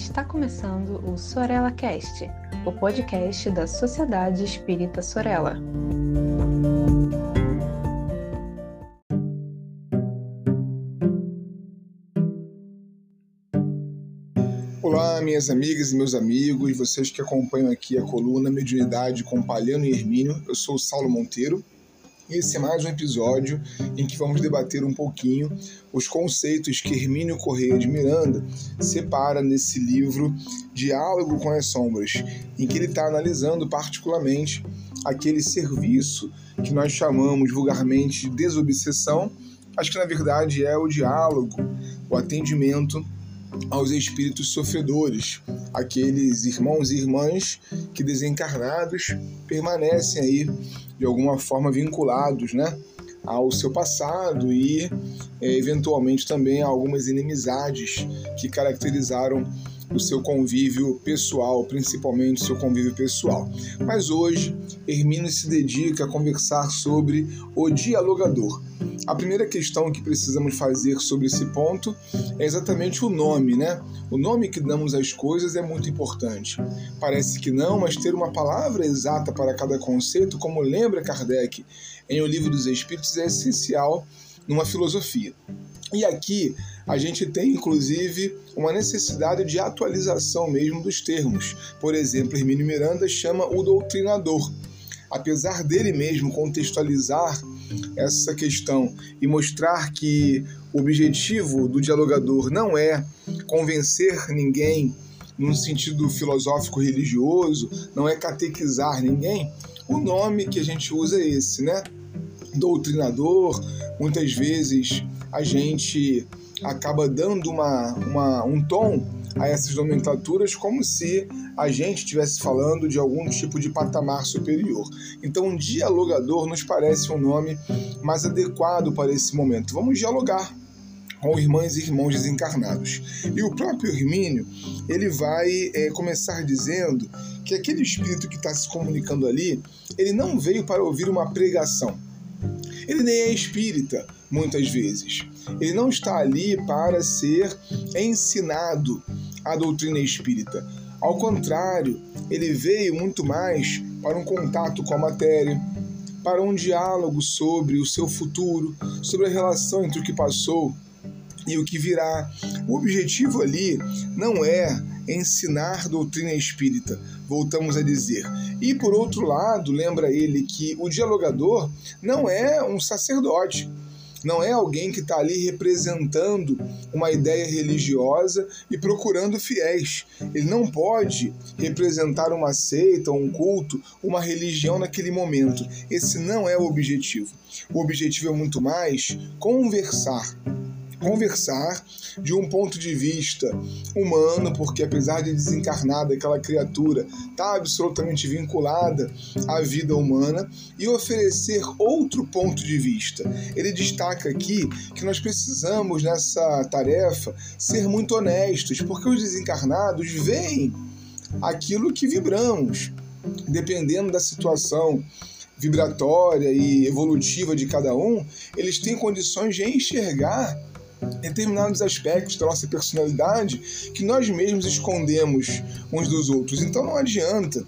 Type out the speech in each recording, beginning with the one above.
Está começando o Sorella Cast, o podcast da Sociedade Espírita Sorella. Olá, minhas amigas e meus amigos, vocês que acompanham aqui a coluna Mediunidade com Palhano e Hermínio. Eu sou o Saulo Monteiro esse é mais um episódio em que vamos debater um pouquinho os conceitos que Hermínio Correia de Miranda separa nesse livro Diálogo com as Sombras, em que ele está analisando particularmente aquele serviço que nós chamamos vulgarmente de desobsessão, mas que na verdade é o diálogo, o atendimento aos espíritos sofredores, aqueles irmãos e irmãs que desencarnados permanecem aí de alguma forma vinculados, né, ao seu passado e é, eventualmente também a algumas inimizades que caracterizaram o seu convívio pessoal, principalmente o seu convívio pessoal. Mas hoje, Hermínio se dedica a conversar sobre o dialogador. A primeira questão que precisamos fazer sobre esse ponto é exatamente o nome, né? O nome que damos às coisas é muito importante. Parece que não, mas ter uma palavra exata para cada conceito, como lembra Kardec em O Livro dos Espíritos, é essencial numa filosofia. E aqui a gente tem inclusive uma necessidade de atualização mesmo dos termos. Por exemplo, Hermínio Miranda chama o doutrinador. Apesar dele mesmo contextualizar essa questão e mostrar que o objetivo do dialogador não é convencer ninguém num sentido filosófico religioso, não é catequizar ninguém, o nome que a gente usa é esse, né? Doutrinador, muitas vezes a gente acaba dando uma, uma, um tom a essas nomenclaturas como se a gente estivesse falando de algum tipo de patamar superior. Então, dialogador nos parece um nome mais adequado para esse momento. Vamos dialogar com irmãs e irmãos desencarnados. E o próprio Hermínio, ele vai é, começar dizendo que aquele espírito que está se comunicando ali, ele não veio para ouvir uma pregação. Ele nem é espírita, muitas vezes. Ele não está ali para ser ensinado a doutrina espírita. Ao contrário, ele veio muito mais para um contato com a matéria, para um diálogo sobre o seu futuro, sobre a relação entre o que passou e o que virá. O objetivo ali não é ensinar doutrina espírita, voltamos a dizer. E por outro lado, lembra ele que o dialogador não é um sacerdote não é alguém que está ali representando uma ideia religiosa e procurando fiéis. Ele não pode representar uma seita, um culto, uma religião naquele momento. Esse não é o objetivo. O objetivo é muito mais conversar conversar de um ponto de vista humano, porque apesar de desencarnada, aquela criatura está absolutamente vinculada à vida humana, e oferecer outro ponto de vista. Ele destaca aqui que nós precisamos, nessa tarefa, ser muito honestos, porque os desencarnados veem aquilo que vibramos, dependendo da situação vibratória e evolutiva de cada um, eles têm condições de enxergar determinados aspectos da nossa personalidade que nós mesmos escondemos uns dos outros. Então não adianta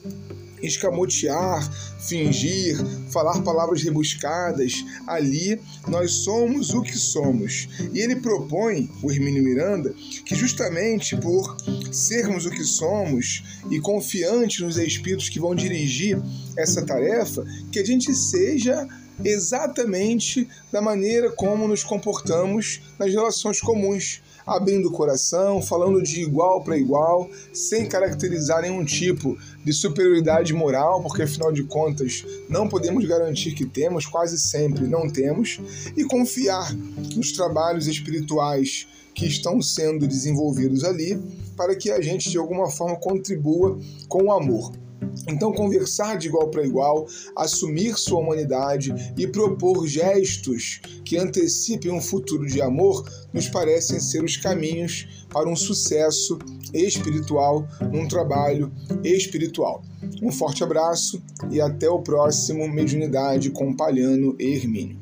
escamotear, fingir, falar palavras rebuscadas. Ali nós somos o que somos. E ele propõe, o Hermínio Miranda, que justamente por sermos o que somos e confiantes nos espíritos que vão dirigir essa tarefa, que a gente seja exatamente da maneira como nos comportamos nas relações comuns, abrindo o coração, falando de igual para igual, sem caracterizar nenhum tipo de superioridade moral, porque afinal de contas não podemos garantir que temos, quase sempre não temos, e confiar nos trabalhos espirituais que estão sendo desenvolvidos ali, para que a gente de alguma forma contribua com o amor. Então, conversar de igual para igual, assumir sua humanidade e propor gestos que antecipem um futuro de amor nos parecem ser os caminhos para um sucesso espiritual num trabalho espiritual. Um forte abraço e até o próximo Mediunidade com Palhano e Hermínio.